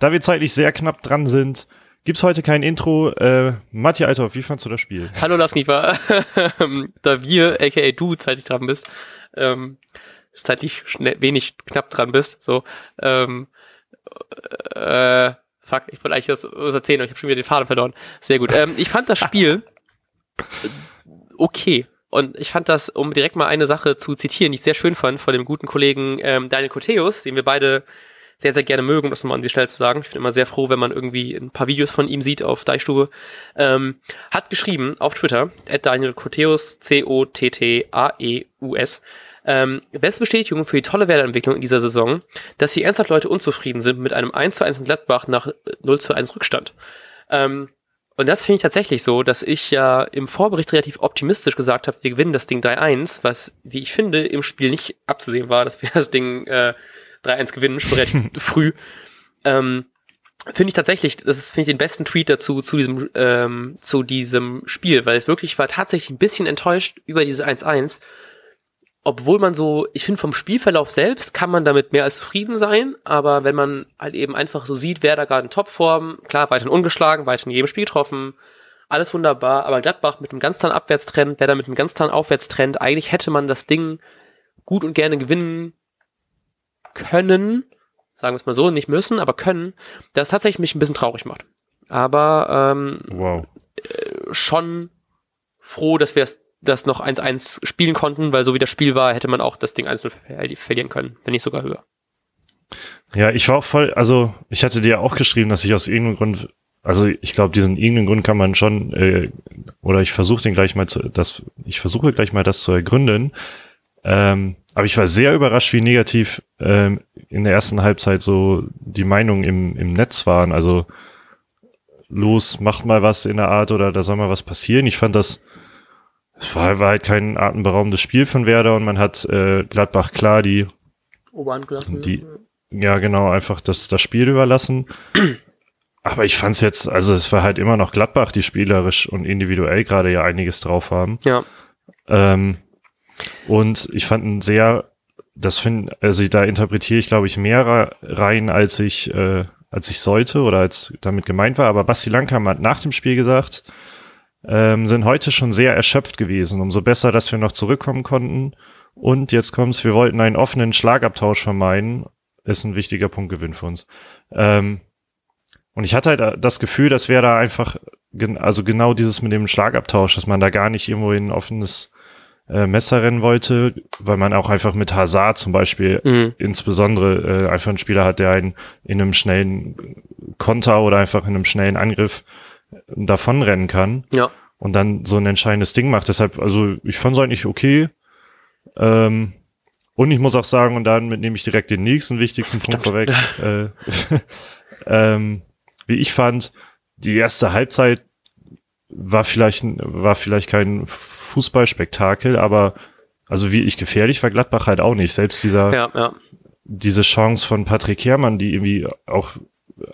da wir zeitlich sehr knapp dran sind, gibt's heute kein Intro. Äh, Matti Althoff, wie fandst du das Spiel? Hallo Lars Kniefer. da wir, aka du, zeitlich dran bist, ähm, zeitlich schnell, wenig knapp dran bist, so, ähm, äh, fuck, ich wollte eigentlich das, was erzählen, aber ich habe schon wieder den Faden verloren. Sehr gut. Ähm, ich fand das Spiel okay. Und ich fand das, um direkt mal eine Sache zu zitieren, die ich sehr schön fand, von dem guten Kollegen ähm, Daniel Koteus, den wir beide sehr, sehr gerne mögen, um das nochmal an die Stelle zu sagen. Ich bin immer sehr froh, wenn man irgendwie ein paar Videos von ihm sieht auf Deichstube. Ähm, hat geschrieben auf Twitter, at Daniel Koteus, C-O-T-T-A-E-U-S, ähm, beste Bestätigung für die tolle Werteentwicklung in dieser Saison, dass hier ernsthaft Leute unzufrieden sind mit einem 1 zu 1 in Gladbach nach 0 zu 1 Rückstand. Ähm, und das finde ich tatsächlich so, dass ich ja im Vorbericht relativ optimistisch gesagt habe, wir gewinnen das Ding 3-1, was, wie ich finde, im Spiel nicht abzusehen war, dass wir das Ding äh, 3-1 gewinnen, schon relativ früh. Ähm, finde ich tatsächlich, das ist, finde ich, den besten Tweet dazu, zu diesem, ähm, zu diesem Spiel, weil es wirklich war tatsächlich ein bisschen enttäuscht über diese 1-1 obwohl man so, ich finde vom Spielverlauf selbst kann man damit mehr als zufrieden sein, aber wenn man halt eben einfach so sieht, wer da gerade in Topform, klar, weiterhin ungeschlagen, weiterhin in jedem Spiel getroffen, alles wunderbar, aber Gladbach mit einem ganz tollen Abwärtstrend, wer da mit einem ganz tollen Aufwärtstrend, eigentlich hätte man das Ding gut und gerne gewinnen können, sagen wir es mal so, nicht müssen, aber können, das tatsächlich mich ein bisschen traurig macht. Aber ähm, wow. Äh, schon froh, dass wir das noch 1-1 spielen konnten, weil so wie das Spiel war, hätte man auch das Ding 1-0 verlieren können, wenn nicht sogar höher. Ja, ich war auch voll, also ich hatte dir auch geschrieben, dass ich aus irgendeinem Grund, also ich glaube, diesen irgendeinen Grund kann man schon, äh, oder ich versuche den gleich mal zu, das, ich versuche gleich mal das zu ergründen. Ähm, aber ich war sehr überrascht, wie negativ ähm, in der ersten Halbzeit so die Meinungen im, im Netz waren. Also los, macht mal was in der Art oder da soll mal was passieren. Ich fand das es war, war halt kein atemberaubendes Spiel von Werder und man hat äh, Gladbach klar die Oberhand gelassen. Die, ja, genau, einfach das, das Spiel überlassen. Aber ich fand's jetzt, also es war halt immer noch Gladbach, die spielerisch und individuell gerade ja einiges drauf haben. Ja. Ähm, und ich fand ein sehr, das finde, also da interpretiere ich, glaube ich, mehr rein, als ich, äh, als ich sollte oder als damit gemeint war. Aber Basti Lankam hat nach dem Spiel gesagt, ähm, sind heute schon sehr erschöpft gewesen. Umso besser, dass wir noch zurückkommen konnten. Und jetzt kommt's, wir wollten einen offenen Schlagabtausch vermeiden. Ist ein wichtiger Punktgewinn für uns. Ähm, und ich hatte halt das Gefühl, dass wir da einfach, also genau dieses mit dem Schlagabtausch, dass man da gar nicht irgendwo in ein offenes äh, Messer rennen wollte, weil man auch einfach mit Hazard zum Beispiel mhm. insbesondere äh, einfach einen Spieler hat, der einen in einem schnellen Konter oder einfach in einem schnellen Angriff davonrennen kann. Ja. Und dann so ein entscheidendes Ding macht. Deshalb, also ich fand es eigentlich okay. Ähm, und ich muss auch sagen, und damit nehme ich direkt den nächsten wichtigsten Punkt vorweg. Äh, ähm, wie ich fand, die erste Halbzeit war vielleicht, war vielleicht kein Fußballspektakel, aber also wie ich gefährlich war Gladbach halt auch nicht. Selbst dieser, ja, ja. diese Chance von Patrick Herrmann, die irgendwie auch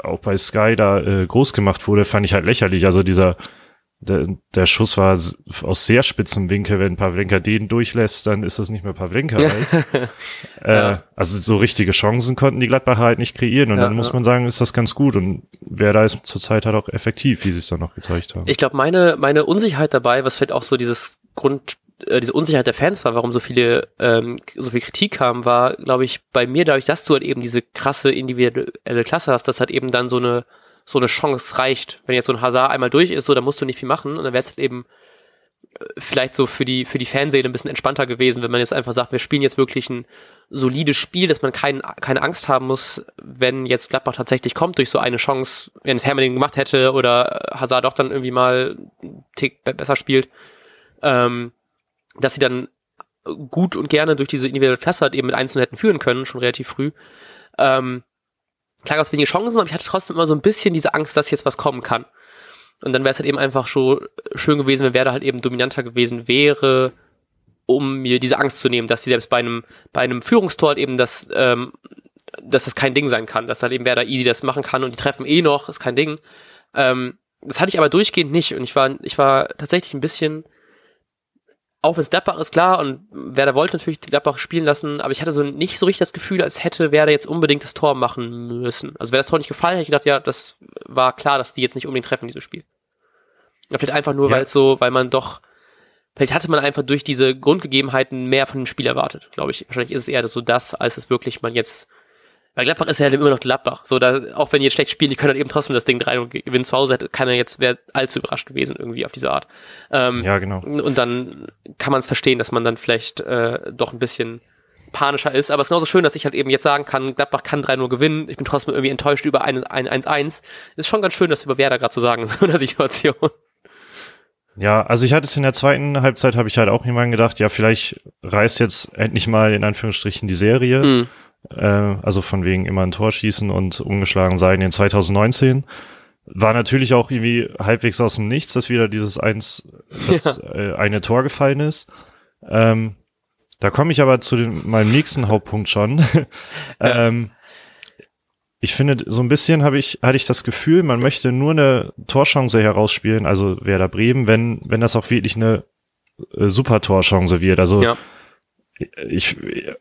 auch bei Sky da äh, groß gemacht wurde, fand ich halt lächerlich. Also dieser, der, der Schuss war aus sehr spitzem Winkel. Wenn Pavlenka den durchlässt, dann ist das nicht mehr Pavlenka halt. äh, ja. Also so richtige Chancen konnten die Gladbacher halt nicht kreieren. Und ja, dann muss man sagen, ist das ganz gut. Und wer da ist zurzeit halt auch effektiv, wie sie es dann noch gezeigt haben. Ich glaube, meine, meine Unsicherheit dabei, was vielleicht auch so dieses Grund, äh, diese Unsicherheit der Fans war, warum so viele, ähm, so viel Kritik kam, war, glaube ich, bei mir dadurch, dass du halt eben diese krasse individuelle Klasse hast, dass halt eben dann so eine, so eine Chance reicht. Wenn jetzt so ein Hazard einmal durch ist, so, dann musst du nicht viel machen und dann wäre es halt eben äh, vielleicht so für die, für die Fanseele ein bisschen entspannter gewesen, wenn man jetzt einfach sagt, wir spielen jetzt wirklich ein solides Spiel, dass man kein, keine Angst haben muss, wenn jetzt Gladbach tatsächlich kommt durch so eine Chance, wenn es Hermann gemacht hätte oder Hazard doch dann irgendwie mal einen Tick besser spielt. Ähm, dass sie dann gut und gerne durch diese individuelle Klasse halt eben mit Einzelnen hätten führen können, schon relativ früh. Ähm, klar gab es wenige Chancen, aber ich hatte trotzdem immer so ein bisschen diese Angst, dass jetzt was kommen kann. Und dann wäre es halt eben einfach schon schön gewesen, wenn Werder halt eben dominanter gewesen wäre, um mir diese Angst zu nehmen, dass sie selbst bei einem, bei einem Führungstor halt eben das, ähm, dass das kein Ding sein kann, dass halt eben Werder easy das machen kann und die treffen eh noch, ist kein Ding. Ähm, das hatte ich aber durchgehend nicht und ich war, ich war tatsächlich ein bisschen auch wenn es Gladbach ist, klar, und Werder wollte natürlich Gladbach spielen lassen, aber ich hatte so nicht so richtig das Gefühl, als hätte Werder jetzt unbedingt das Tor machen müssen. Also wäre das Tor nicht gefallen, hätte ich gedacht, ja, das war klar, dass die jetzt nicht unbedingt treffen in diesem Spiel. Vielleicht einfach nur, ja. weil so, weil man doch, vielleicht hatte man einfach durch diese Grundgegebenheiten mehr von dem Spiel erwartet, glaube ich. Wahrscheinlich ist es eher so das, als es wirklich man jetzt weil Gladbach ist ja halt immer noch Gladbach. So, da, auch wenn die jetzt schlecht spielen, die können halt eben trotzdem das Ding 3 und gewinnen zu Hause, hätte keiner jetzt wäre allzu überrascht gewesen, irgendwie auf diese Art. Ähm, ja, genau. Und dann kann man es verstehen, dass man dann vielleicht äh, doch ein bisschen panischer ist. Aber es ist genauso schön, dass ich halt eben jetzt sagen kann, Gladbach kann 3-0 gewinnen. Ich bin trotzdem irgendwie enttäuscht über 1-1. Ist schon ganz schön, das über Werder gerade zu sagen in so einer Situation. Ja, also ich hatte es in der zweiten Halbzeit, habe ich halt auch jemanden gedacht, ja, vielleicht reißt jetzt endlich mal in Anführungsstrichen die Serie. Mhm äh, also von wegen immer ein Tor schießen und ungeschlagen sein in 2019. War natürlich auch irgendwie halbwegs aus dem Nichts, dass wieder dieses eins, das ja. äh, eine Tor gefallen ist. Ähm, da komme ich aber zu dem, meinem nächsten Hauptpunkt schon. ähm, ich finde, so ein bisschen habe ich, hatte ich das Gefühl, man möchte nur eine Torchance herausspielen, also Werder Bremen, wenn, wenn das auch wirklich eine äh, super Torchance wird. Also ja ich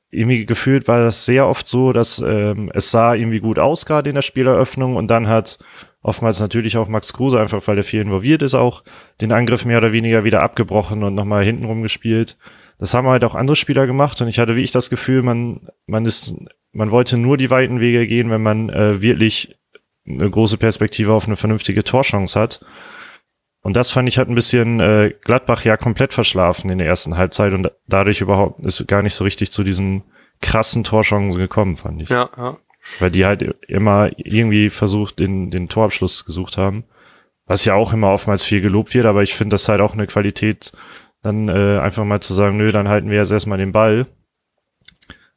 irgendwie gefühlt war das sehr oft so, dass ähm, es sah irgendwie gut aus gerade in der Spieleröffnung und dann hat oftmals natürlich auch Max Kruse einfach, weil er viel involviert ist, auch den Angriff mehr oder weniger wieder abgebrochen und nochmal hintenrum gespielt. Das haben halt auch andere Spieler gemacht und ich hatte wie ich das Gefühl, man man ist man wollte nur die weiten Wege gehen, wenn man äh, wirklich eine große Perspektive auf eine vernünftige Torchance hat. Und das fand ich halt ein bisschen äh, Gladbach ja komplett verschlafen in der ersten Halbzeit und dadurch überhaupt ist gar nicht so richtig zu diesen krassen Torchancen gekommen, fand ich. Ja, ja. Weil die halt immer irgendwie versucht, den, den Torabschluss gesucht haben. Was ja auch immer oftmals viel gelobt wird, aber ich finde das halt auch eine Qualität, dann äh, einfach mal zu sagen, nö, dann halten wir jetzt erstmal den Ball,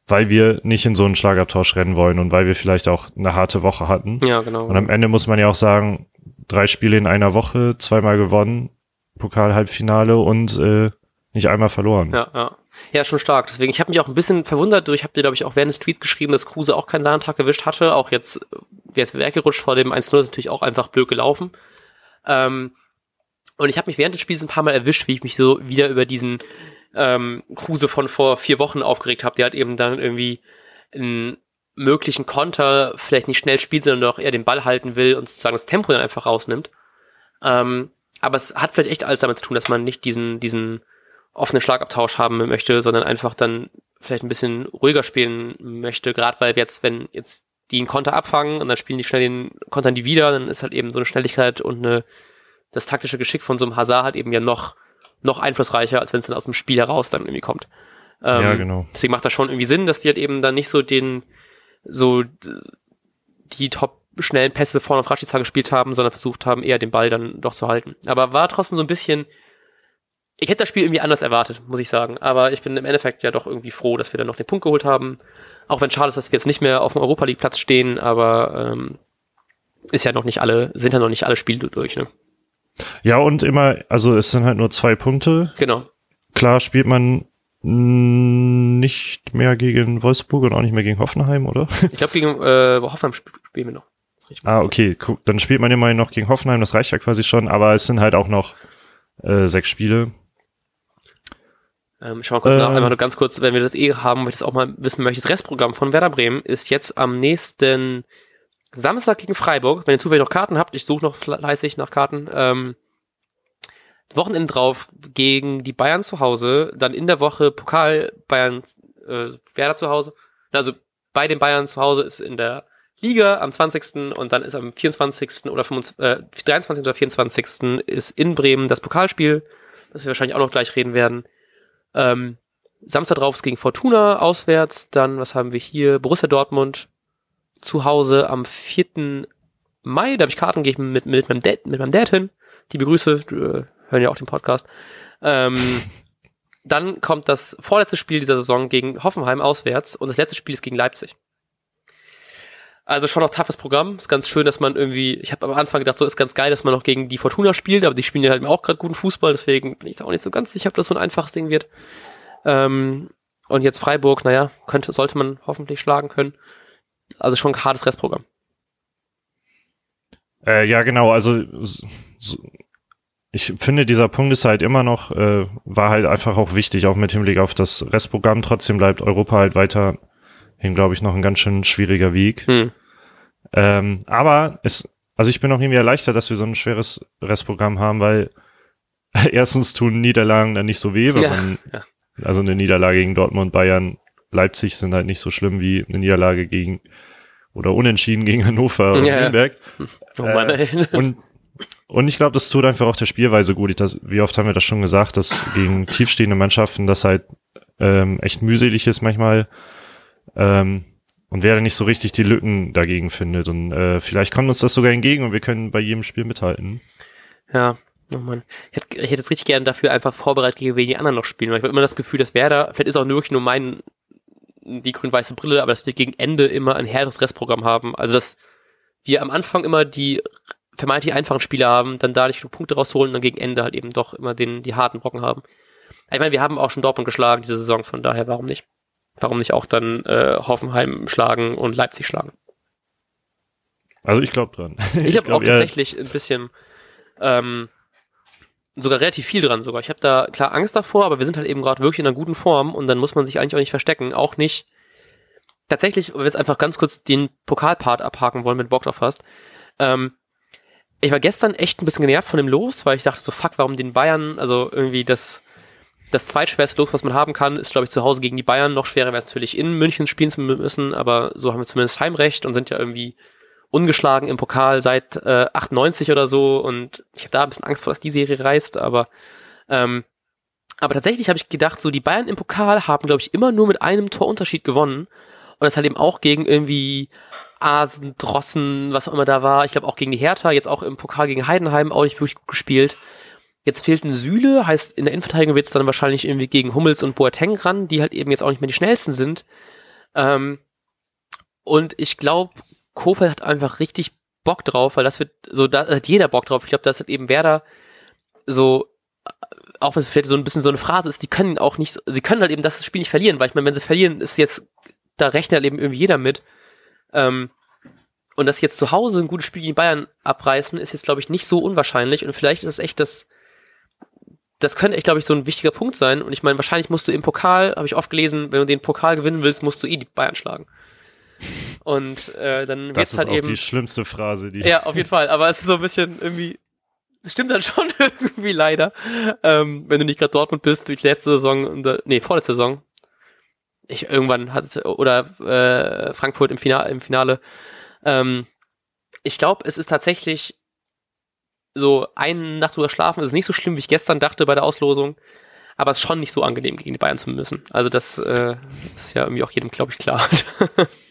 weil wir nicht in so einen Schlagabtausch rennen wollen und weil wir vielleicht auch eine harte Woche hatten. Ja, genau. Und am Ende muss man ja auch sagen, drei Spiele in einer Woche, zweimal gewonnen, Pokal-Halbfinale und äh, nicht einmal verloren. Ja, ja. Ja, schon stark. Deswegen, ich habe mich auch ein bisschen verwundert. Ich habe dir, glaube ich, auch während des Tweets geschrieben, dass Kruse auch keinen Sahnentag erwischt hatte. Auch jetzt, wäre es weggerutscht vor dem 1-0, ist natürlich auch einfach blöd gelaufen. Ähm, und ich habe mich während des Spiels ein paar Mal erwischt, wie ich mich so wieder über diesen ähm, Kruse von vor vier Wochen aufgeregt habe. Der hat eben dann irgendwie ein möglichen Konter vielleicht nicht schnell spielt, sondern doch eher den Ball halten will und sozusagen das Tempo dann einfach rausnimmt. Ähm, aber es hat vielleicht echt alles damit zu tun, dass man nicht diesen, diesen offenen Schlagabtausch haben möchte, sondern einfach dann vielleicht ein bisschen ruhiger spielen möchte, gerade weil jetzt, wenn jetzt die einen Konter abfangen und dann spielen die schnell den Kontern die wieder, dann ist halt eben so eine Schnelligkeit und eine, das taktische Geschick von so einem Hazard halt eben ja noch, noch einflussreicher, als wenn es dann aus dem Spiel heraus dann irgendwie kommt. Ähm, ja, genau. Deswegen macht das schon irgendwie Sinn, dass die halt eben dann nicht so den, so die top schnellen Pässe vorne auf Rashica gespielt haben, sondern versucht haben, eher den Ball dann doch zu halten. Aber war trotzdem so ein bisschen, ich hätte das Spiel irgendwie anders erwartet, muss ich sagen. Aber ich bin im Endeffekt ja doch irgendwie froh, dass wir dann noch den Punkt geholt haben. Auch wenn schade ist, dass wir jetzt nicht mehr auf dem Europa League Platz stehen, aber ähm, ist ja noch nicht alle, sind ja noch nicht alle Spiele durch, ne? Ja, und immer, also es sind halt nur zwei Punkte. Genau. Klar spielt man nicht mehr gegen Wolfsburg und auch nicht mehr gegen Hoffenheim, oder? Ich glaube, gegen äh, Hoffenheim spielen wir noch. Ah, okay. Dann spielt man immerhin noch gegen Hoffenheim, das reicht ja quasi schon, aber es sind halt auch noch äh, sechs Spiele. Ähm, schau mal kurz ähm, nach, einfach nur ganz kurz, wenn wir das eh haben, weil ich das auch mal wissen möchte. Das Restprogramm von Werder Bremen ist jetzt am nächsten Samstag gegen Freiburg. Wenn ihr zufällig noch Karten habt, ich suche noch fleißig nach Karten. Ähm, Wochenende drauf gegen die Bayern zu Hause, dann in der Woche Pokal Bayern äh, Werder zu Hause. Also bei den Bayern zu Hause ist in der Liga am 20. und dann ist am 24. oder 25, äh, 23. oder 24. ist in Bremen das Pokalspiel, das wir wahrscheinlich auch noch gleich reden werden. Ähm, Samstag drauf ist gegen Fortuna auswärts, dann was haben wir hier? Borussia Dortmund zu Hause am 4. Mai, da habe ich Karten, ich mit, mit, meinem Dad, mit meinem Dad hin. Die begrüße, äh, hören ja auch den Podcast. Ähm, dann kommt das vorletzte Spiel dieser Saison gegen Hoffenheim auswärts und das letzte Spiel ist gegen Leipzig. Also schon noch toughes Programm. Ist ganz schön, dass man irgendwie, ich habe am Anfang gedacht, so ist ganz geil, dass man noch gegen die Fortuna spielt, aber die spielen ja halt auch gerade guten Fußball, deswegen bin ich auch nicht so ganz sicher, ob das so ein einfaches Ding wird. Ähm, und jetzt Freiburg, naja, könnte, sollte man hoffentlich schlagen können. Also schon ein hartes Restprogramm. Äh, ja, genau, also so, ich finde, dieser Punkt ist halt immer noch, äh, war halt einfach auch wichtig, auch mit Hinblick auf das Restprogramm. Trotzdem bleibt Europa halt weiterhin, glaube ich, noch ein ganz schön schwieriger Weg. Hm. Ähm, aber es, also ich bin auch irgendwie erleichtert, dass wir so ein schweres Restprogramm haben, weil erstens tun Niederlagen dann nicht so weh, weil ja, man, ja. also eine Niederlage gegen Dortmund, Bayern, Leipzig sind halt nicht so schlimm wie eine Niederlage gegen oder unentschieden gegen Hannover und ja, Nürnberg. Oh Mann, äh, und und ich glaube, das tut einfach auch der Spielweise gut. Ich, das, wie oft haben wir das schon gesagt, dass gegen tiefstehende Mannschaften das halt ähm, echt mühselig ist manchmal. Ähm, und wer dann nicht so richtig die Lücken dagegen findet. Und äh, vielleicht kommt uns das sogar entgegen und wir können bei jedem Spiel mithalten. Ja, oh Mann. Ich hätte, ich hätte jetzt richtig gerne dafür einfach vorbereitet, gegen wen die anderen noch spielen. Weil ich habe immer das Gefühl, dass Werder, vielleicht ist auch wirklich nur mein, die grün-weiße Brille, aber dass wir gegen Ende immer ein härteres Restprogramm haben. Also dass wir am Anfang immer die vermeintlich einfachen Spiele haben, dann da nicht genug Punkte rausholen und dann gegen Ende halt eben doch immer den, die harten Brocken haben. Ich meine, wir haben auch schon Dortmund geschlagen diese Saison, von daher warum nicht? Warum nicht auch dann äh, Hoffenheim schlagen und Leipzig schlagen? Also ich glaube dran. Ich, habe glaub, auch tatsächlich ein bisschen, ähm, sogar relativ viel dran sogar. Ich habe da klar Angst davor, aber wir sind halt eben gerade wirklich in einer guten Form und dann muss man sich eigentlich auch nicht verstecken. Auch nicht. Tatsächlich, wenn wir jetzt einfach ganz kurz den Pokalpart abhaken wollen, wenn du Bock drauf hast. Ähm, ich war gestern echt ein bisschen genervt von dem Los, weil ich dachte so, fuck, warum den Bayern, also irgendwie das, das zweitschwerste Los, was man haben kann, ist, glaube ich, zu Hause gegen die Bayern. Noch schwerer wäre es natürlich in München spielen zu müssen, aber so haben wir zumindest Heimrecht und sind ja irgendwie ungeschlagen im Pokal seit äh, 98 oder so. Und ich habe da ein bisschen Angst vor, dass die Serie reißt, aber ähm, aber tatsächlich habe ich gedacht, so die Bayern im Pokal haben, glaube ich, immer nur mit einem Torunterschied gewonnen. Und das halt eben auch gegen irgendwie Asen, Drossen, was auch immer da war. Ich glaube auch gegen die Hertha, jetzt auch im Pokal gegen Heidenheim auch nicht wirklich gut gespielt. Jetzt fehlt ein Süle, heißt in der Innenverteidigung wird es dann wahrscheinlich irgendwie gegen Hummels und Boateng ran, die halt eben jetzt auch nicht mehr die schnellsten sind. Ähm, und ich glaube, Kofeld hat einfach richtig Bock drauf, weil das wird so, da hat jeder Bock drauf. Ich glaube, das hat eben Werder so, auch wenn es vielleicht so ein bisschen so eine Phrase ist, die können auch nicht, sie können halt eben das Spiel nicht verlieren, weil ich meine, wenn sie verlieren, ist jetzt, da rechnet halt eben irgendwie jeder mit. Ähm, und dass jetzt zu Hause ein gutes Spiel gegen Bayern abreißen, ist jetzt, glaube ich, nicht so unwahrscheinlich. Und vielleicht ist es echt das, das könnte echt, glaube ich, so ein wichtiger Punkt sein. Und ich meine, wahrscheinlich musst du im Pokal, habe ich oft gelesen, wenn du den Pokal gewinnen willst, musst du eh die Bayern schlagen. Und äh, dann wird es halt eben. Das ist auch die schlimmste Phrase, die. Ja, auf jeden Fall. Aber es ist so ein bisschen irgendwie. Das stimmt dann schon irgendwie leider. Ähm, wenn du nicht gerade Dortmund bist, wie letzte Saison, nee, vorletzte Saison, ich irgendwann hatte, oder äh, Frankfurt im Finale, im Finale. Ähm, ich glaube, es ist tatsächlich so eine Nacht drüber schlafen, ist nicht so schlimm, wie ich gestern dachte bei der Auslosung, aber es ist schon nicht so angenehm, gegen die Bayern zu müssen. Also das äh, ist ja irgendwie auch jedem, glaube ich, klar.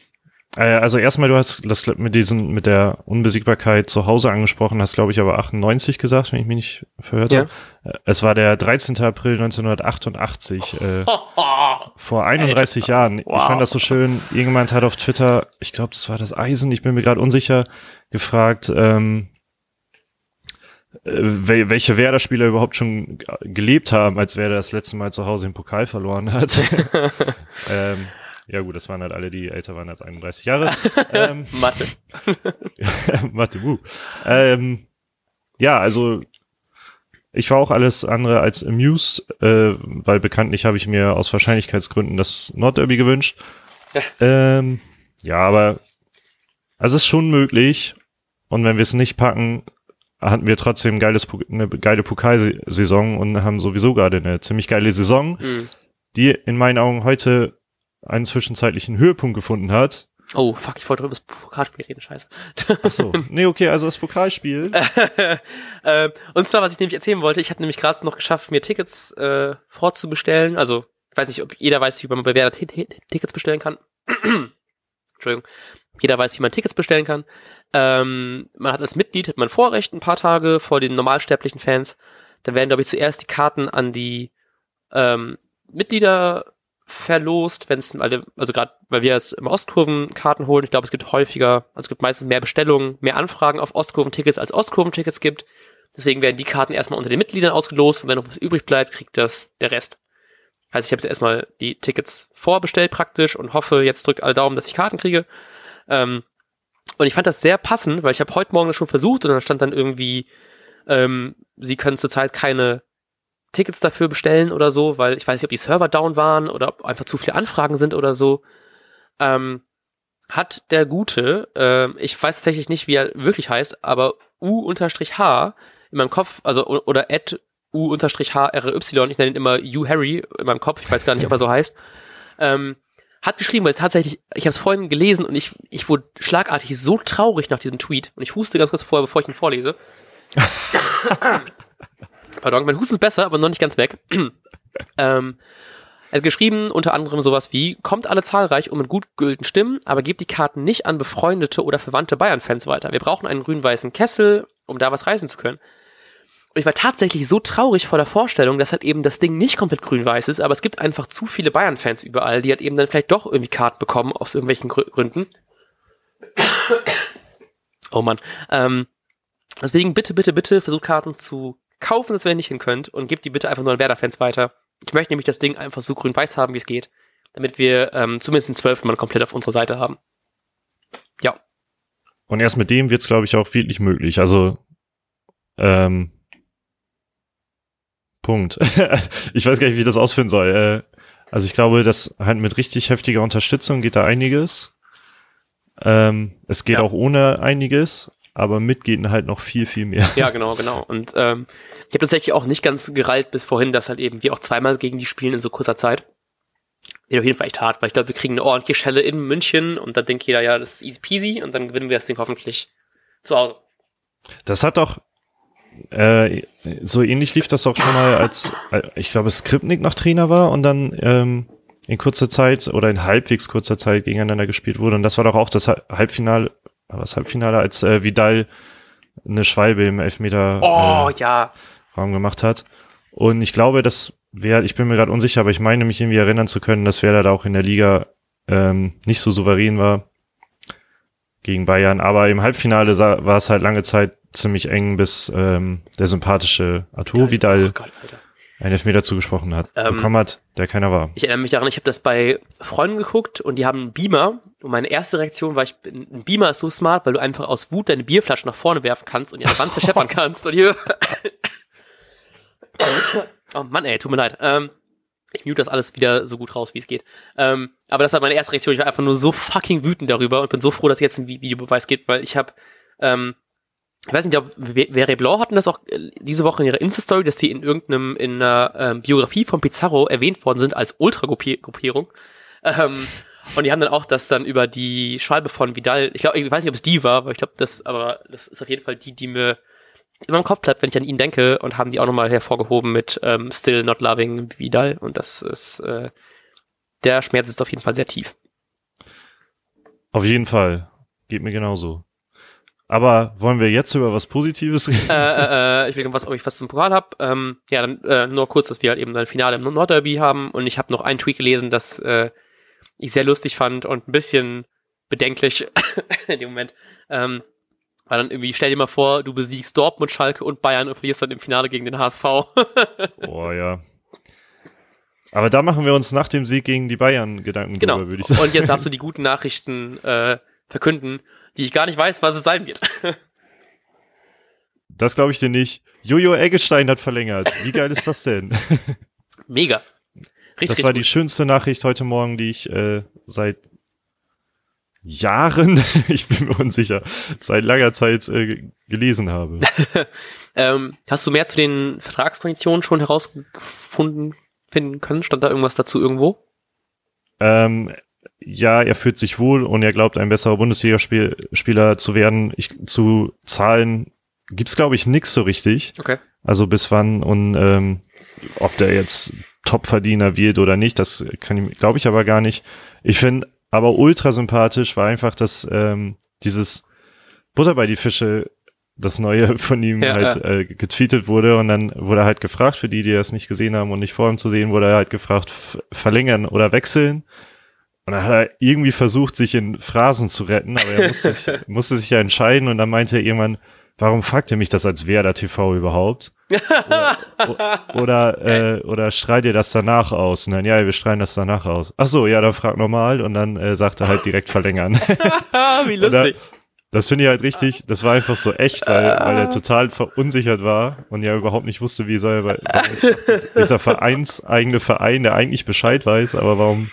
Äh, also erstmal, du hast das mit diesen, mit der Unbesiegbarkeit zu Hause angesprochen, hast glaube ich aber 98 gesagt, wenn ich mich nicht verhört ja. habe. Äh, es war der 13. April 1988, äh, vor 31 Alter. Jahren. Wow. Ich fand das so schön. Irgendjemand hat auf Twitter, ich glaube, das war das Eisen, ich bin mir gerade unsicher, gefragt, ähm, äh, welche Werder-Spieler überhaupt schon gelebt haben, als Werder das letzte Mal zu Hause im Pokal verloren hat. ähm, ja gut, das waren halt alle, die älter waren als 31 Jahre. ähm, Mathe. Mathe, wuh. Ähm, ja, also ich war auch alles andere als amused, äh, weil bekanntlich habe ich mir aus Wahrscheinlichkeitsgründen das Nordderby gewünscht. Ja. Ähm, ja, aber also es ist schon möglich. Und wenn wir es nicht packen, hatten wir trotzdem ein geiles, eine geile Pokalsaison und haben sowieso gerade eine ziemlich geile Saison, mhm. die in meinen Augen heute einen zwischenzeitlichen Höhepunkt gefunden hat. Oh, fuck, ich wollte über das Pokalspiel reden, scheiße. Ach so, nee, okay, also das Pokalspiel. äh, und zwar, was ich nämlich erzählen wollte, ich habe nämlich gerade noch geschafft, mir Tickets äh, vorzubestellen. Also, ich weiß nicht, ob jeder weiß, wie man bei Werder Tickets bestellen kann. Entschuldigung. Jeder weiß, wie man Tickets bestellen kann. Ähm, man hat als Mitglied hat man Vorrecht ein paar Tage vor den normalsterblichen Fans. Da werden, glaube ich, zuerst die Karten an die ähm, Mitglieder verlost, wenn es also gerade, weil wir jetzt im Ostkurven-Karten holen, ich glaube, es gibt häufiger, also es gibt meistens mehr Bestellungen, mehr Anfragen auf Ostkurven-Tickets als Ostkurven-Tickets gibt. Deswegen werden die Karten erstmal unter den Mitgliedern ausgelost und wenn noch was übrig bleibt, kriegt das der Rest. Also ich habe jetzt erstmal die Tickets vorbestellt praktisch und hoffe, jetzt drückt alle Daumen, dass ich Karten kriege. Ähm, und ich fand das sehr passend, weil ich habe heute Morgen das schon versucht und dann stand dann irgendwie Ähm, sie können zurzeit keine Tickets dafür bestellen oder so, weil ich weiß nicht, ob die Server down waren oder ob einfach zu viele Anfragen sind oder so. Ähm, hat der Gute, äh, ich weiß tatsächlich nicht, wie er wirklich heißt, aber U-H in meinem Kopf, also oder at U-HRY, ich nenne ihn immer U Harry in meinem Kopf, ich weiß gar nicht, ob er so heißt, ähm, hat geschrieben, weil es tatsächlich, ich habe es vorhin gelesen und ich, ich wurde schlagartig so traurig nach diesem Tweet und ich huste ganz kurz vorher, bevor ich ihn vorlese. Pardon, mein Husten ist besser, aber noch nicht ganz weg. ähm, er hat geschrieben unter anderem sowas wie, kommt alle zahlreich und mit gut gültigen Stimmen, aber gebt die Karten nicht an befreundete oder verwandte Bayern-Fans weiter. Wir brauchen einen grün-weißen Kessel, um da was reißen zu können. Und ich war tatsächlich so traurig vor der Vorstellung, dass halt eben das Ding nicht komplett grün-weiß ist, aber es gibt einfach zu viele Bayern-Fans überall, die halt eben dann vielleicht doch irgendwie Karten bekommen, aus irgendwelchen Gründen. oh Mann. Ähm, deswegen bitte, bitte, bitte versucht Karten zu kaufen, das wenn ihr nicht hin könnt und gebt die bitte einfach nur an Werder-Fans weiter. Ich möchte nämlich das Ding einfach so grün-weiß haben, wie es geht, damit wir ähm, zumindest in zwölf Mann komplett auf unserer Seite haben. Ja. Und erst mit dem wird es, glaube ich, auch wirklich möglich. Also, ähm, Punkt. ich weiß gar nicht, wie ich das ausführen soll. Äh, also ich glaube, dass halt mit richtig heftiger Unterstützung geht da einiges. Ähm, es geht ja. auch ohne einiges, aber mit geht halt noch viel, viel mehr. Ja, genau, genau. Und ähm, ich habe tatsächlich auch nicht ganz gereilt bis vorhin, dass halt eben wir auch zweimal gegen die spielen in so kurzer Zeit. Wird auf jeden Fall echt hart, weil ich glaube, wir kriegen eine ordentliche Schelle in München und dann denkt jeder, ja, das ist easy peasy und dann gewinnen wir das Ding hoffentlich zu Hause. Das hat doch, äh, so ähnlich lief das doch schon mal, als äh, ich glaube, Skripnik noch Trainer war und dann ähm, in kurzer Zeit oder in halbwegs kurzer Zeit gegeneinander gespielt wurde. Und das war doch auch das Halbfinale war das Halbfinale, als äh, Vidal eine Schwalbe im Elfmeter oh, äh, ja. Raum gemacht hat. Und ich glaube, das wäre, ich bin mir gerade unsicher, aber ich meine mich irgendwie erinnern zu können, dass Werder da auch in der Liga ähm, nicht so souverän war gegen Bayern. Aber im Halbfinale war es halt lange Zeit ziemlich eng, bis ähm, der sympathische Arturo Vidal oh Gott, einen Elfmeter zugesprochen hat, ähm, bekommen hat, der keiner war. Ich erinnere mich daran, ich habe das bei Freunden geguckt und die haben einen Beamer und meine erste Reaktion war, ich bin, ein Beamer ist so smart, weil du einfach aus Wut deine Bierflasche nach vorne werfen kannst und die an der Wand zerscheppern kannst und hier Oh Mann, ey, tut mir leid. Ähm, ich mute das alles wieder so gut raus, wie es geht. Ähm, aber das war meine erste Reaktion. Ich war einfach nur so fucking wütend darüber und bin so froh, dass jetzt ein Videobeweis gibt, weil ich habe ähm, ich weiß nicht, ob Vere Blanc hatten das auch äh, diese Woche in ihrer Insta-Story, dass die in irgendeinem, in einer ähm, Biografie von Pizarro erwähnt worden sind als Ultra-Gruppierung. Ähm, und die haben dann auch das dann über die Schwalbe von Vidal, ich glaube, ich weiß nicht, ob es die war, aber ich glaube, das, aber das ist auf jeden Fall die, die mir immer im Kopf bleibt, wenn ich an ihn denke und haben die auch nochmal hervorgehoben mit ähm, Still Not Loving Vidal und das ist, äh, der Schmerz ist auf jeden Fall sehr tief. Auf jeden Fall. Geht mir genauso. Aber wollen wir jetzt über was Positives reden? Äh, äh, äh, ich will was, ob ich was zum Pokal habe. Ähm, ja, dann äh, nur kurz, dass wir halt eben ein Finale im Nordderby haben. Und ich habe noch einen Tweet gelesen, das äh, ich sehr lustig fand und ein bisschen bedenklich in dem Moment. Ähm, war dann irgendwie, stell dir mal vor, du besiegst Dortmund, Schalke und Bayern und verlierst dann im Finale gegen den HSV. Boah, ja. Aber da machen wir uns nach dem Sieg gegen die Bayern Gedanken genau. drüber, würde ich sagen. Und jetzt darfst du die guten Nachrichten äh, verkünden die ich gar nicht weiß, was es sein wird. das glaube ich dir nicht. Jojo Eggestein hat verlängert. Wie geil ist das denn? Mega. Richtig, das war gut. die schönste Nachricht heute Morgen, die ich äh, seit Jahren, ich bin mir unsicher, seit langer Zeit äh, gelesen habe. ähm, hast du mehr zu den Vertragskonditionen schon herausgefunden finden können? Stand da irgendwas dazu irgendwo? Ähm, ja, er fühlt sich wohl und er glaubt, ein besserer Bundesligaspieler zu werden. Ich, zu Zahlen gibt's glaube ich, nix so richtig. Okay. Also bis wann und ähm, ob der jetzt Topverdiener wird oder nicht, das kann ich, glaube ich aber gar nicht. Ich finde aber ultra sympathisch war einfach, dass ähm, dieses Butter bei die Fische das neue von ihm ja, halt ja. Äh, getweetet wurde und dann wurde er halt gefragt, für die, die das nicht gesehen haben und nicht vor ihm zu sehen, wurde er halt gefragt, verlängern oder wechseln. Und dann hat er irgendwie versucht, sich in Phrasen zu retten, aber er musste, sich, musste sich ja entscheiden und dann meinte er irgendwann, warum fragt ihr mich das als Werder TV überhaupt? Oder, oder, äh, oder strahlt ihr das danach aus? Und dann, ja, wir strahlen das danach aus. Ach so, ja, dann frag normal und dann äh, sagt er halt direkt verlängern. Wie lustig. Das finde ich halt richtig, das war einfach so echt, weil, weil er total verunsichert war und ja überhaupt nicht wusste, wie soll er, weil, weil dieser vereinseigene Verein, der eigentlich Bescheid weiß, aber warum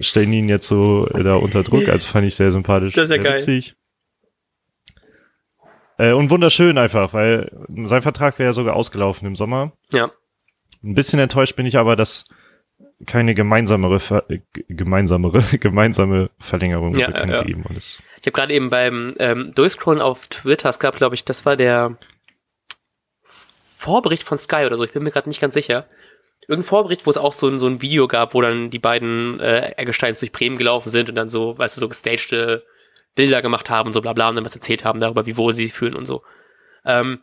stellen ihn jetzt so da unter Druck? Also fand ich sehr sympathisch. Das ist ja sehr geil. Witzig. Äh, und wunderschön einfach, weil sein Vertrag wäre ja sogar ausgelaufen im Sommer. Ja. Ein bisschen enttäuscht bin ich aber, dass keine gemeinsamere, Ver äh, gemeinsamere, gemeinsame Verlängerung Ja, bekannt ja, gegeben. Das, Ich habe gerade eben beim ähm, Durchscrollen auf Twitter, es gab, glaube ich, das war der Vorbericht von Sky oder so, ich bin mir gerade nicht ganz sicher. Irgendein Vorbericht, wo es auch so ein, so ein Video gab, wo dann die beiden äh, Eggesteins durch Bremen gelaufen sind und dann so, weißt du, so gestagte Bilder gemacht haben und so bla bla und dann was erzählt haben darüber, wie wohl sie sich fühlen und so. Ähm,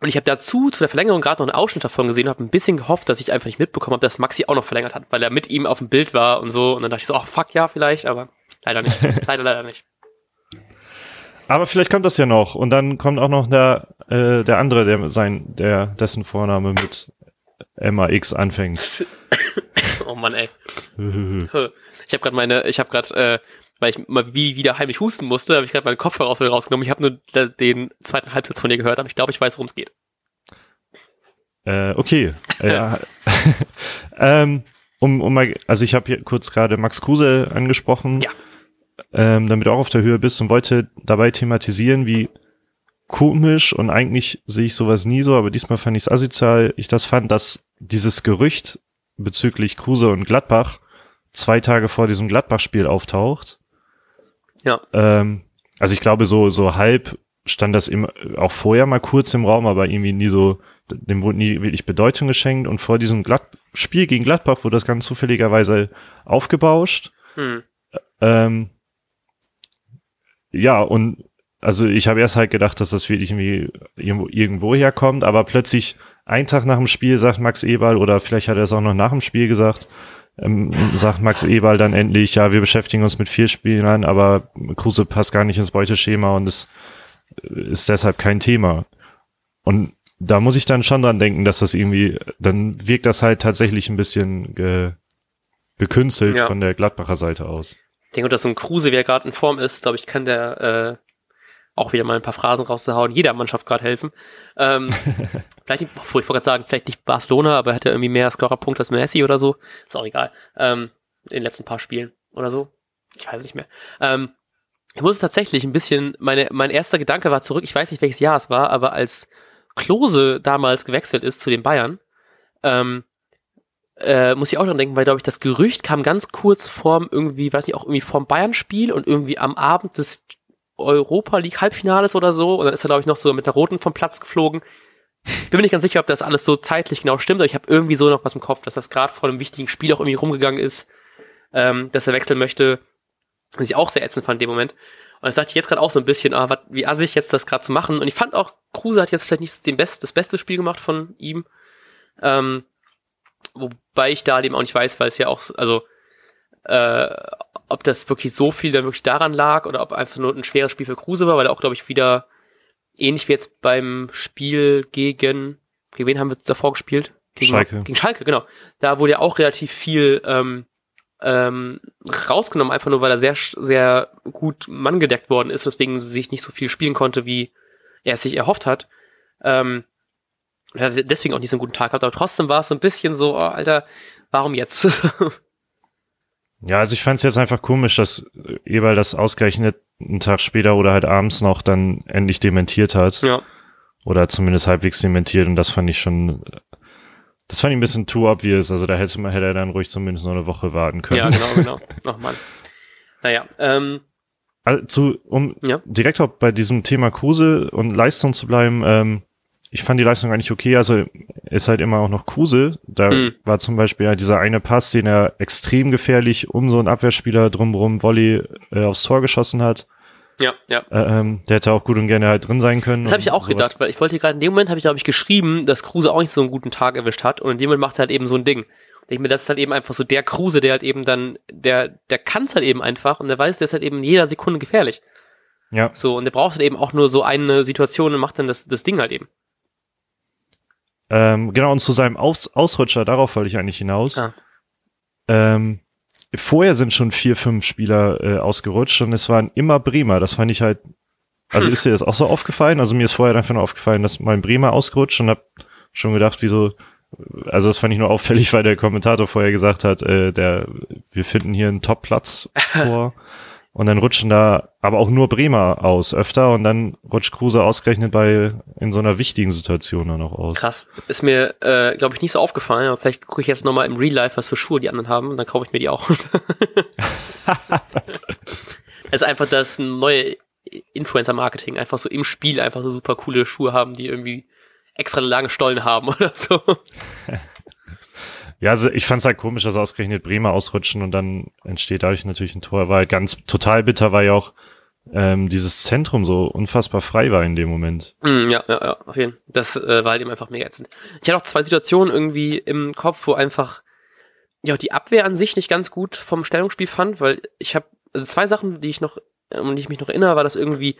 und ich habe dazu zu der Verlängerung gerade noch einen Ausschnitt davon gesehen und habe ein bisschen gehofft, dass ich einfach nicht mitbekommen habe, dass Maxi auch noch verlängert hat, weil er mit ihm auf dem Bild war und so. Und dann dachte ich so, oh fuck ja, vielleicht, aber leider nicht. leider, leider nicht. aber vielleicht kommt das ja noch. Und dann kommt auch noch der, äh, der andere, der sein, der, dessen Vorname mit MAX anfängt. oh Mann, ey. Ich habe gerade meine, ich habe gerade, äh, weil ich mal wie wieder heimlich husten musste, habe ich gerade meinen Kopfhörer aus rausgenommen. Ich habe nur den zweiten Halbsatz von dir gehört, aber ich glaube, ich weiß, worum es geht. Äh, okay. Äh, ähm, um, um mal, also ich habe hier kurz gerade Max Kruse angesprochen, Ja. ähm, damit du auch auf der Höhe bist und wollte dabei thematisieren, wie komisch und eigentlich sehe ich sowas nie so, aber diesmal fand ich es asozial. Ich das fand, dass dieses Gerücht bezüglich Kruse und Gladbach zwei Tage vor diesem Gladbach-Spiel auftaucht. Ja. Ähm, also ich glaube, so, so halb stand das immer auch vorher mal kurz im Raum, aber irgendwie nie so, dem wurde nie wirklich Bedeutung geschenkt und vor diesem Glatt Spiel gegen Gladbach wurde das ganz zufälligerweise aufgebauscht. Hm. Ähm, ja, und also ich habe erst halt gedacht, dass das wirklich irgendwie irgendwo, irgendwo herkommt, aber plötzlich einen Tag nach dem Spiel sagt Max Eberl, oder vielleicht hat er es auch noch nach dem Spiel gesagt, ähm, sagt Max Eberl dann endlich, ja, wir beschäftigen uns mit vier Spielern, aber Kruse passt gar nicht ins Beuteschema und es ist deshalb kein Thema. Und da muss ich dann schon dran denken, dass das irgendwie, dann wirkt das halt tatsächlich ein bisschen ge, gekünstelt Ja. von der Gladbacher Seite aus. Ich denke, dass so ein Kruse, wer gerade in Form ist, glaube ich, kann der äh, auch wieder mal ein paar Phrasen rauszuhauen, jeder Mannschaft gerade helfen. Ähm, vielleicht, nicht- obwohl ich wollte gerade sagen, vielleicht nicht Barcelona, aber er hat ja irgendwie mehr Scorerpunkte als Messi oder so. Ist auch egal. Ähm, in den letzten paar Spielen oder so. Ich weiß nicht mehr. Ähm, ich muss tatsächlich ein bisschen, meine, mein erster Gedanke war zurück, ich weiß nicht, welches Jahr es war, aber als Klose damals gewechselt ist zu den Bayern, ähm, äh, muss ich auch dran denken, weil, glaube ich, das Gerücht kam ganz kurz vorm irgendwie, weiß nicht, auch irgendwie vorm Bayern-Spiel und irgendwie am Abend des Europa League Halbfinales oder so. Und dann ist er, glaube ich, noch so mit einer roten vom Platz geflogen. Bin mir nicht ganz sicher, ob das alles so zeitlich genau stimmt, aber ich habe irgendwie so noch was im Kopf, dass das gerade vor einem wichtigen Spiel auch irgendwie rumgegangen ist, ähm, dass er wechseln möchte. Was ich auch sehr ätzend fand in dem Moment. Und das dachte ich jetzt gerade auch so ein bisschen, ah, wat, wie assig jetzt das gerade zu machen. Und ich fand auch, Kruse hat jetzt vielleicht nicht den Best, das beste Spiel gemacht von ihm. Ähm, wobei ich da dem auch nicht weiß, weil es ja auch, also, äh, ob das wirklich so viel dann wirklich daran lag oder ob einfach nur ein schweres Spiel für Kruse war, weil er auch, glaube ich, wieder ähnlich wie jetzt beim Spiel gegen, gegen wen haben wir davor gespielt? Gegen Schalke. Gegen Schalke, genau. Da wurde ja auch relativ viel ähm, ähm, rausgenommen, einfach nur, weil er sehr, sehr gut manngedeckt worden ist, weswegen sich nicht so viel spielen konnte, wie er es sich erhofft hat. Ähm, er hatte deswegen auch nicht so einen guten Tag gehabt, aber trotzdem war es so ein bisschen so, oh, Alter, warum jetzt? Ja, also ich fand es jetzt einfach komisch, dass Eberl das ausgerechnet einen Tag später oder halt abends noch dann endlich dementiert hat. ja, Oder zumindest halbwegs dementiert und das fand ich schon, das fand ich ein bisschen too obvious. Also da hätte, man, hätte er dann ruhig zumindest noch eine Woche warten können. ja, genau, genau. Ach man. Naja, ähm, Also, zu, um Ja. direkt auch bei diesem Thema Kruse und Leistung zu bleiben, ähm, ich fand die Leistung eigentlich okay. Also ist halt immer auch noch Kruse. Da Mhm. war zum Beispiel ja dieser eine Pass, den er extrem gefährlich um so einen Abwehrspieler drumherum Volley äh, aufs Tor geschossen hat. ja, ja. Äh, ähm, der hätte auch gut und gerne halt drin sein können. Das habe ich auch sowas. gedacht, weil ich wollte gerade in dem Moment, habe ich glaube ich geschrieben, dass Kruse auch nicht so einen guten Tag erwischt hat und in dem Moment macht er halt eben so ein Ding. Und ich mir, das ist halt eben einfach so der Kruse, der halt eben dann, der, der kann es halt eben einfach und der weiß, der ist halt eben in jeder Sekunde gefährlich. Ja, So, und der braucht halt eben auch nur so eine Situation und macht dann das, das Ding halt eben. Ähm, genau. Und zu seinem Aus Ausrutscher, darauf wollte ich eigentlich hinaus. Ah. Ähm, vorher sind schon vier, fünf Spieler äh, ausgerutscht und es waren immer Bremer. Das fand ich halt Also ist dir das auch so aufgefallen? Also mir ist vorher einfach nur aufgefallen, dass mein Bremer ausgerutscht und hab schon gedacht, wieso, also das fand ich nur auffällig, weil der Kommentator vorher gesagt hat, äh, der, wir finden hier einen Top-Platz vor. Und dann rutschen da aber auch nur Bremer aus öfter und dann rutscht Kruse ausgerechnet bei in so einer wichtigen Situation dann auch aus. Krass. Ist mir, äh, glaube ich, nicht so aufgefallen, aber vielleicht gucke ich jetzt nochmal im Real Life, was für Schuhe die anderen haben und dann kaufe ich mir die auch. das ist einfach das neue Influencer-Marketing, einfach so im Spiel einfach so super coole Schuhe haben, die irgendwie extra lange Stollen haben oder so. Ja, also ich fand es halt komisch, dass ausgerechnet Bremer ausrutschen und dann entsteht dadurch natürlich ein Tor. Weil ganz total bitter war ja auch ähm, dieses Zentrum so unfassbar frei war in dem Moment. Mm, ja, ja, ja, auf jeden Fall. Das äh, war halt eben einfach mega ätzend. Ich hatte auch zwei Situationen irgendwie im Kopf, wo einfach ja die Abwehr an sich nicht ganz gut vom Stellungsspiel fand, weil ich habe also zwei Sachen, die ich noch, um die ich mich noch erinnere, war, dass irgendwie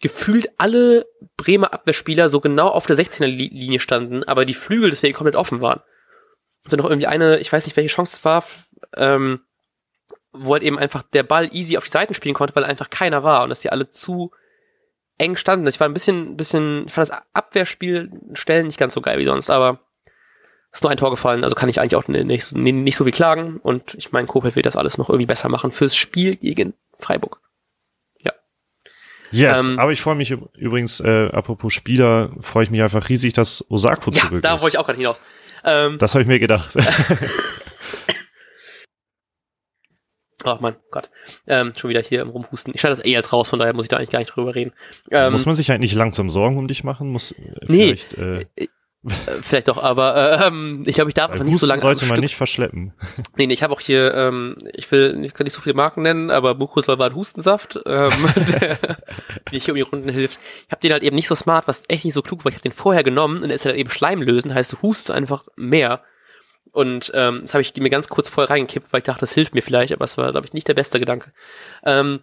gefühlt alle Bremer Abwehrspieler so genau auf der 16er Linie standen, aber die Flügel deswegen komplett offen waren und dann noch irgendwie eine, ich weiß nicht, welche Chance es war, ähm, wo halt eben einfach der Ball easy auf die Seiten spielen konnte, weil einfach keiner war und dass die alle zu eng standen. Ich war ein bisschen, bisschen, ich fand das Abwehrspiel Stellen nicht ganz so geil wie sonst, aber ist nur ein Tor gefallen, also kann ich eigentlich auch nicht, nicht so viel klagen und ich meine, Kofeld wird das alles noch irgendwie besser machen fürs Spiel gegen Freiburg. Ja. Yes, ähm, aber ich freue mich übrigens, äh, apropos Spieler, freue ich mich einfach riesig, dass Osako ja, zurück ist. Ja, da wollte ich auch gerade hinaus. Ähm, das habe ich mir gedacht. Ach man, Gott. Ähm, schon wieder hier im Rumhusten. Ich schalte das eh als raus, von daher muss ich da eigentlich gar nicht drüber reden. Ähm, muss man sich eigentlich langsam Sorgen um dich machen? Muss äh, nee, vielleicht, äh, äh, vielleicht doch, aber äh, ähm, ich glaube, ich darf einfach nicht so lange. sollte man Stück nicht verschleppen. Nee, nee, ich habe auch hier, ähm, ich will, ich kann nicht so viele Marken nennen, aber Mucosol war ein Hustensaft, ähm, der mir hier um die Runden hilft. Ich habe den halt eben nicht so smart, was echt nicht so klug war. Ich habe den vorher genommen und er ist halt eben Schleimlösen, heißt du hustest einfach mehr. Und ähm, das habe ich mir ganz kurz vorher reingekippt, weil ich dachte, das hilft mir vielleicht, aber es war, glaube ich, nicht der beste Gedanke. Ähm,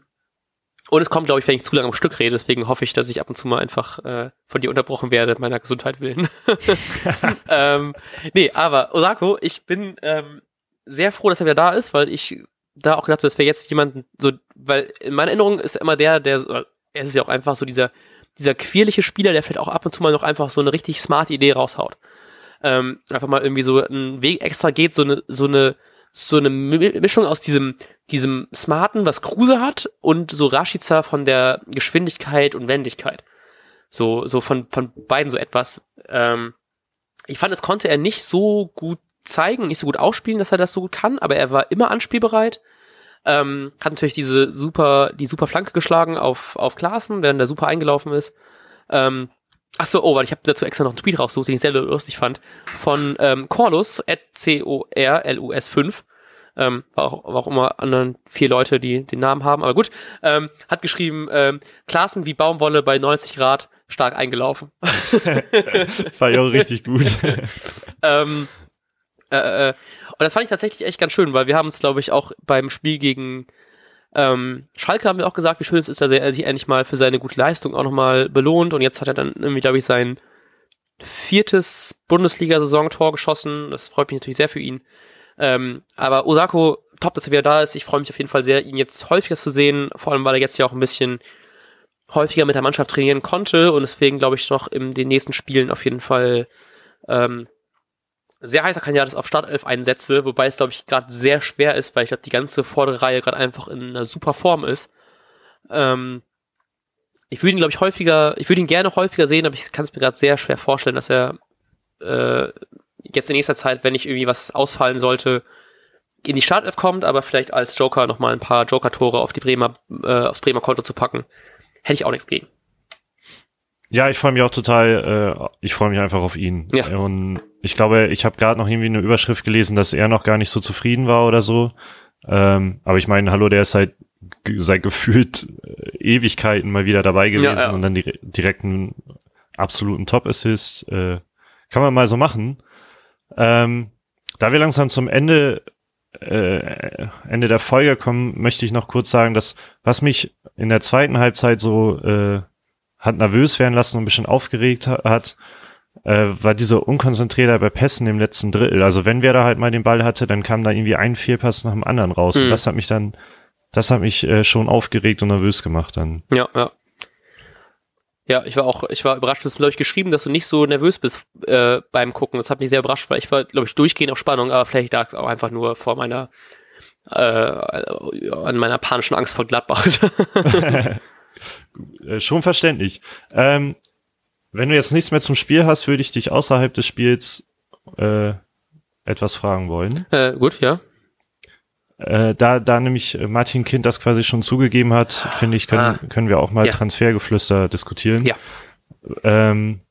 und es kommt, glaube ich, wenn ich zu lange am Stück rede, deswegen hoffe ich, dass ich ab und zu mal einfach äh, von dir unterbrochen werde, meiner Gesundheit willen. ähm, nee, aber Osako, ich bin ähm, sehr froh, dass er wieder da ist, weil ich da auch gedacht habe, das wäre jetzt jemand so, weil in meiner Erinnerung ist er immer der, der, er ist ja auch einfach so dieser, dieser quirlige Spieler, der vielleicht auch ab und zu mal noch einfach so eine richtig smart Idee raushaut ähm, einfach mal irgendwie so einen Weg extra geht, so eine, so eine, so eine Mischung aus diesem, diesem Smarten, was Kruse hat, und so Rashica von der Geschwindigkeit und Wendigkeit. So, so von, von beiden so etwas. Ähm, ich fand, es konnte er nicht so gut zeigen, nicht so gut ausspielen, dass er das so gut kann, aber er war immer anspielbereit. Ähm, hat natürlich diese super, die super Flanke geschlagen auf, auf Klaassen, der super eingelaufen ist. Ähm, Ach so, oh, weil ich habe dazu extra noch einen Tweet rausgesucht, den ich sehr lustig fand, von ähm, Corlus, at C-O-R-L-U-S 5. Ähm, war, auch, war auch immer anderen vier Leute, die den Namen haben, aber gut, ähm, hat geschrieben, ähm, Klassen wie Baumwolle bei 90 Grad stark eingelaufen. war ja auch richtig gut. ähm, äh, äh, und das fand ich tatsächlich echt ganz schön, weil wir haben uns, glaube ich, auch beim Spiel gegen ähm, Schalke haben wir auch gesagt, wie schön es ist, dass er sich endlich mal für seine gute Leistung auch nochmal belohnt und jetzt hat er dann irgendwie, glaube ich, sein viertes Bundesliga-Saison-Tor geschossen. Das freut mich natürlich sehr für ihn. Ähm, aber Osako, top, dass er wieder da ist. Ich freue mich auf jeden Fall sehr, ihn jetzt häufiger zu sehen, vor allem weil er jetzt ja auch ein bisschen häufiger mit der Mannschaft trainieren konnte und deswegen glaube ich noch in den nächsten Spielen auf jeden Fall ähm, sehr heißer Kandidat auf Startelf einsetze, wobei es, glaube ich, gerade sehr schwer ist, weil ich glaube, die ganze vordere Reihe gerade einfach in einer super Form ist. Ähm, ich würde ihn, glaube ich, häufiger, ich würde ihn gerne häufiger sehen, aber ich kann es mir gerade sehr schwer vorstellen, dass er äh, jetzt in nächster Zeit, wenn nicht irgendwie was ausfallen sollte, in die Startelf kommt, aber vielleicht als Joker nochmal ein paar Joker-Tore auf die Bremer, äh, aufs Bremer Konto zu packen, hätte ich auch nichts gegen. Ja, ich freue mich auch total, äh, ich freue mich einfach auf ihn. Ja. Und ich glaube, ich habe gerade noch irgendwie eine Überschrift gelesen, dass er noch gar nicht so zufrieden war oder so. Ähm, aber ich meine, hallo, der ist seit, seit gefühlt äh, Ewigkeiten mal wieder dabei gewesen ja, ja. und dann die, direkt einen absoluten Top-Assist. Äh, kann man mal so machen. Ähm, da wir langsam zum Ende äh, Ende der Folge kommen, möchte ich noch kurz sagen, dass was mich in der zweiten Halbzeit so äh, hat nervös werden lassen und ein bisschen aufgeregt hat, äh, war dieser Unkonzentrierter bei Pässen im letzten Drittel. Also wenn wer da halt mal den Ball hatte, dann kam da irgendwie ein Fehlpass nach dem anderen raus. Mhm. Und das hat mich dann, das hat mich äh, schon aufgeregt und nervös gemacht dann. Ja, ja. Ja, ich war auch, ich war überrascht, du hast, glaube ich, geschrieben, dass du nicht so nervös bist äh, beim Gucken. Das hat mich sehr überrascht, weil ich war, glaube ich, durchgehend auf Spannung, aber vielleicht lag es auch einfach nur vor meiner äh, an meiner panischen Angst vor Gladbach. Äh, Schon verständlich. Ähm, wenn du jetzt nichts mehr zum Spiel hast, würde ich dich außerhalb des Spiels äh, etwas fragen wollen. äh, gut, ja. Äh, da, da nämlich Martin Kind das quasi schon zugegeben hat, finde ich, können, Ah. können wir auch mal Ja. Transfergeflüster diskutieren. Ja. Ähm,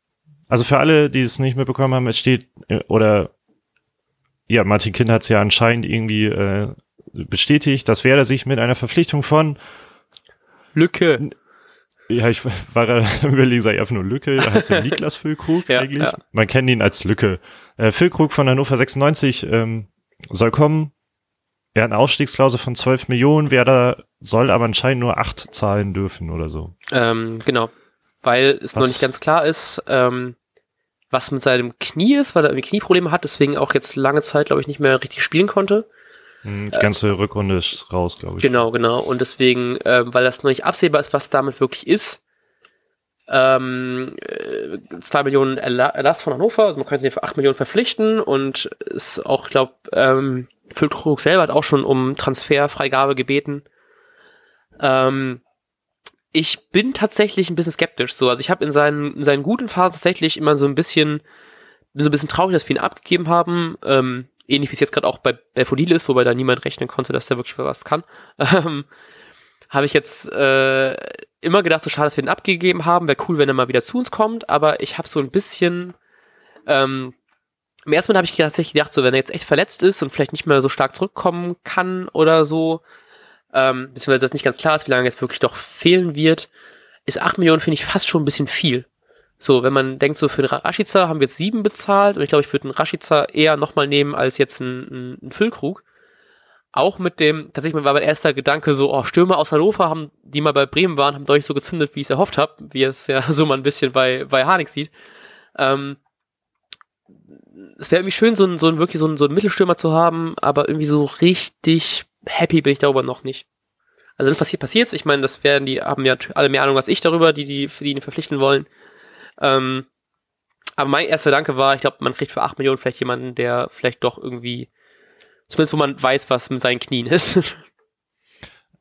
also für alle, die es nicht mitbekommen haben, es steht, äh, oder ja, Martin Kind hat es ja anscheinend irgendwie äh, bestätigt, dass Werder sich mit einer Verpflichtung von, Lücke. Ja, ich war gerade am überlegen, sei einfach nur Lücke, da heißt er Niklas Füllkrug Ja, eigentlich. ja. Man kennt ihn als Lücke. Äh, Füllkrug von Hannover 96 ähm, soll kommen. Er hat eine Ausstiegsklausel von 12 Millionen, Werder soll aber anscheinend nur 8 zahlen dürfen oder so. Ähm, genau. Weil es noch Was- nicht ganz klar ist, ähm, was mit seinem Knie ist, weil er irgendwie Knieprobleme hat, deswegen auch jetzt lange Zeit, glaube ich, nicht mehr richtig spielen konnte. Hm, Die ganze Rückrunde ist raus, glaube ich. Genau, genau. Und deswegen, ähm, weil das noch nicht absehbar ist, was damit wirklich ist, ähm, äh, zwei Millionen Erla Erlass von Hannover, also man könnte den für acht Millionen verpflichten und ist auch, ich glaube, ähm, Füllkrug selber hat auch schon um Transferfreigabe gebeten. Ähm, ich bin tatsächlich ein bisschen skeptisch. So, also ich habe in seinen, in seinen guten Phasen tatsächlich immer so ein bisschen, so ein bisschen traurig, dass wir ihn abgegeben haben. Ähm, ähnlich wie es jetzt gerade auch bei Belfodil ist, wobei da niemand rechnen konnte, dass der wirklich was kann. Ähm, habe ich jetzt äh, immer gedacht, so schade, dass wir ihn abgegeben haben. Wäre cool, wenn er mal wieder zu uns kommt, aber ich habe so ein bisschen ähm, im ersten Moment habe ich tatsächlich gedacht, so wenn er jetzt echt verletzt ist und vielleicht nicht mehr so stark zurückkommen kann oder so, ähm, beziehungsweise das nicht ganz klar ist, wie lange er jetzt wirklich doch fehlen wird, ist 8 Millionen, finde ich, fast schon ein bisschen viel. So, wenn man denkt, so für einen Rashica haben wir jetzt sieben bezahlt und ich glaube, ich würde einen Rashica eher nochmal nehmen als jetzt einen, einen, einen Füllkrug. Auch mit dem, tatsächlich war mein erster Gedanke so, oh, Stürmer aus Hannover haben, die mal bei Bremen waren, haben nicht so gezündet, wie ich es erhofft habe, wie es ja so mal ein bisschen bei, bei Harnik sieht. Ähm, es wäre irgendwie schön, so ein, so ein wirklich so ein, so ein Mittelstürmer zu haben, aber irgendwie so richtig happy bin ich darüber noch nicht. Also wenn es passiert, passiert's. Ich meine, das werden die, haben ja alle mehr Ahnung als ich darüber, die, die, für die ihn verpflichten wollen. Ähm, aber mein erster Gedanke war, ich glaube, man kriegt für 8 Millionen vielleicht jemanden, der vielleicht doch irgendwie, zumindest wo man weiß, was mit seinen Knien ist.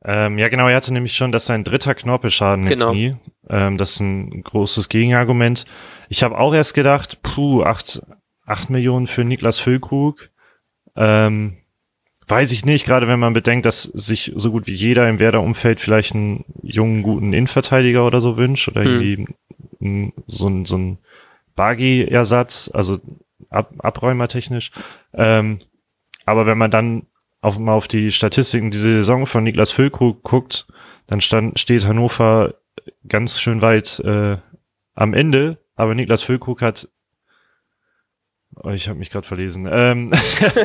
Ähm, ja, genau, er hatte nämlich schon, dass sein dritter Knorpelschaden im Genau. Knie. Ähm, das ist ein großes Gegenargument. Ich habe auch erst gedacht, puh, acht, acht Millionen für Niklas Füllkrug. Ähm, weiß ich nicht, gerade wenn man bedenkt, dass sich so gut wie jeder im Werder-Umfeld vielleicht einen jungen, guten Innenverteidiger oder so wünscht oder Hm. irgendwie n- so ein, so ein Bagi-Ersatz, also ab, abräumertechnisch. Ähm, aber wenn man dann auf, mal auf die Statistiken diese Saison von Niklas Füllkrug guckt, dann stand, steht Hannover ganz schön weit äh, am Ende, aber Niklas Füllkrug hat oh, ich habe mich gerade verlesen. Ähm,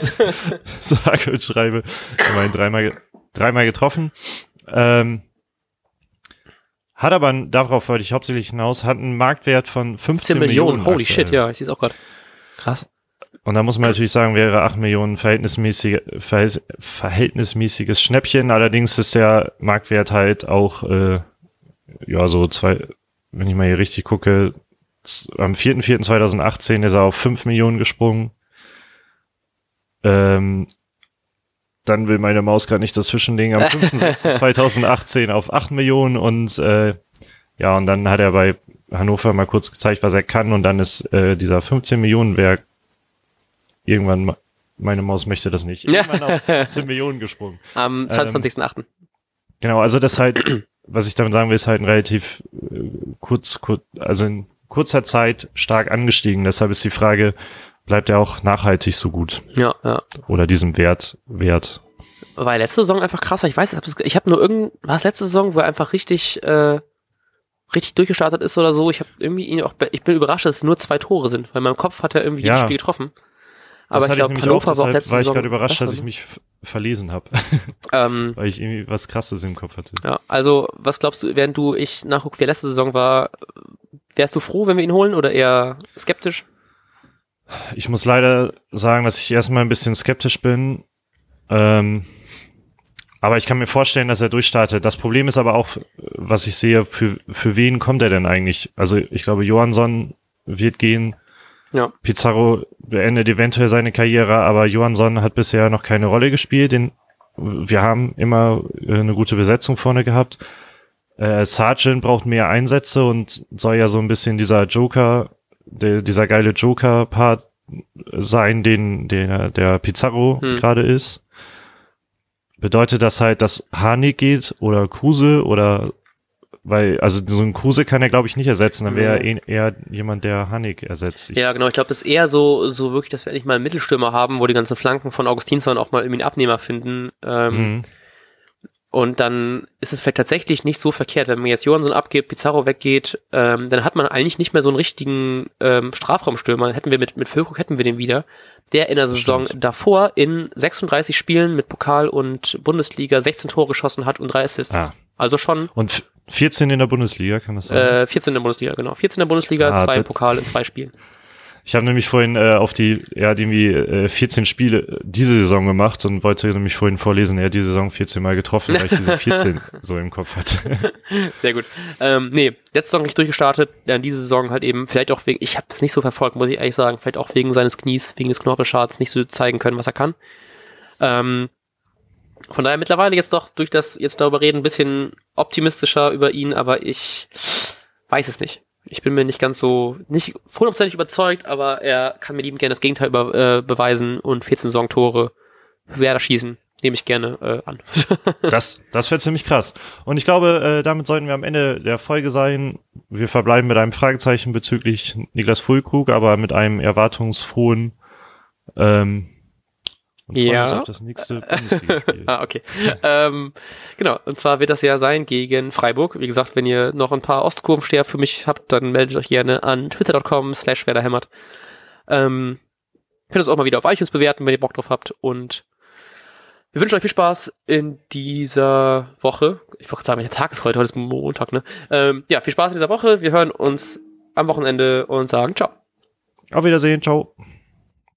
sage und schreibe. Immerhin dreimal, ge- dreimal getroffen. Ähm, hat aber, darauf wollte ich hauptsächlich hinaus, hat einen Marktwert von 15 10 Millionen, holy aktuell. shit, ja, ich sehe es auch gerade. Krass. Und da muss man natürlich sagen, wäre 8 Millionen verhältnismäßig, verhält- verhältnismäßiges Schnäppchen. Allerdings ist der Marktwert halt auch, äh, ja, so zwei, wenn ich mal hier richtig gucke, am 4.4.2018 ist er auf 5 Millionen gesprungen. Ähm, dann will meine Maus gerade nicht das Zwischending am 5.6.2018 auf 8 Millionen und äh, ja, und dann hat er bei Hannover mal kurz gezeigt, was er kann und dann ist äh, dieser 15 Millionen Werk irgendwann, ma- meine Maus möchte das nicht, irgendwann auf 15 Millionen gesprungen. Am 22.8. Genau, also das halt, was ich damit sagen will, ist halt ein relativ äh, kurz, kurz, also in kurzer Zeit stark angestiegen. Deshalb ist die Frage, bleibt er auch nachhaltig so gut Ja, ja. oder diesem Wert wert? War letzte Saison einfach krasser. Ich weiß, ich habe hab nur irgend, war es letzte Saison, wo er einfach richtig, äh, richtig durchgestartet ist oder so. Ich habe irgendwie ihn auch, ich bin überrascht, dass es nur zwei Tore sind, weil in meinem Kopf hat er irgendwie Ja. jedes Spiel getroffen. Das Aber ich glaube, Hannover auch, war auch letzte war ich gerade überrascht, dass ich mich verlesen habe, Ähm, weil ich irgendwie was Krasses im Kopf hatte. ja, also, was glaubst du, während du ich nachguck, wie er letzte Saison war, wärst du froh, wenn wir ihn holen oder eher skeptisch? Ich muss leider sagen, dass ich erstmal ein bisschen skeptisch bin. Ähm, Aber ich kann mir vorstellen, dass er durchstartet. Das Problem ist aber auch, was ich sehe, für, für wen kommt er denn eigentlich? Also ich glaube, Johansson wird gehen. Ja. Pizarro beendet eventuell seine Karriere, aber Johansson hat bisher noch keine Rolle gespielt. Den, wir haben immer äh, eine gute Besetzung vorne gehabt. Äh, Sargent braucht mehr Einsätze und soll ja so ein bisschen dieser Joker, der, dieser geile Joker-Part sein, den, den der Pizarro Hm. gerade ist. Bedeutet das halt, dass Harnik geht oder Kruse oder weil, also so ein Kruse kann er, glaube ich, nicht ersetzen, dann wäre er eh- eher jemand, der Harnik ersetzt. Ich, Ja, genau. Ich glaube, das ist eher so, so wirklich, dass wir endlich mal einen Mittelstürmer haben, wo die ganzen Flanken von Augustinsson auch mal irgendwie einen Abnehmer finden. Ähm, Mhm. Und dann ist es vielleicht tatsächlich nicht so verkehrt, wenn man jetzt Johansson abgibt, Pizarro weggeht, ähm, dann hat man eigentlich nicht mehr so einen richtigen ähm, Strafraumstürmer. Dann hätten wir mit, mit Füllkrug hätten wir den wieder, der in der Saison Stimmt. davor in 36 Spielen mit Pokal und Bundesliga 16 Tore geschossen hat und drei Assists. Ah. Also schon Und f- 14 in der Bundesliga, kann das sein? äh, 14 in der Bundesliga, genau. 14 in der Bundesliga, Ah, zwei Pokal in zwei Spielen. Ich habe nämlich vorhin äh, auf die, er hat irgendwie äh, 14 Spiele diese Saison gemacht und wollte nämlich vorhin vorlesen, er hat diese Saison 14 Mal getroffen, weil ich diese 14 so im Kopf hatte. Sehr gut. Ähm, nee, letzte Saison nicht durchgestartet, dann diese Saison halt eben, vielleicht auch wegen, ich habe es nicht so verfolgt, muss ich ehrlich sagen, vielleicht auch wegen seines Knies, wegen des Knorpelschadens nicht so zeigen können, was er kann. Ähm, von daher mittlerweile jetzt doch durch das jetzt darüber reden, ein bisschen optimistischer über ihn, aber ich weiß es nicht. Ich bin mir nicht ganz so, nicht hundertprozentig überzeugt, aber er kann mir liebend gerne das Gegenteil über, äh, beweisen und 14 Saisontore Werder schießen. Nehme ich gerne äh, an. Das, das wäre ziemlich krass. Und ich glaube, äh, damit sollten wir am Ende der Folge sein. Wir verbleiben mit einem Fragezeichen bezüglich Niklas Fulkrug, aber mit einem erwartungsfrohen ähm, und freuen Ja. uns auf das nächste Bundesligaspiel. Ah, okay. ähm, genau, und zwar wird das ja sein gegen Freiburg. Wie gesagt, wenn ihr noch ein paar Ostkurvensteher für mich habt, dann meldet euch gerne an twitter.com slash werderhämmert. Ähm, könnt uns auch mal wieder auf iTunes bewerten, wenn ihr Bock drauf habt. Und wir wünschen euch viel Spaß in dieser Woche. Ich wollte sagen, welcher Tag ist heute? Heute ist Montag, ne? Ähm, ja, viel Spaß in dieser Woche. Wir hören uns am Wochenende und sagen ciao. Auf Wiedersehen, ciao.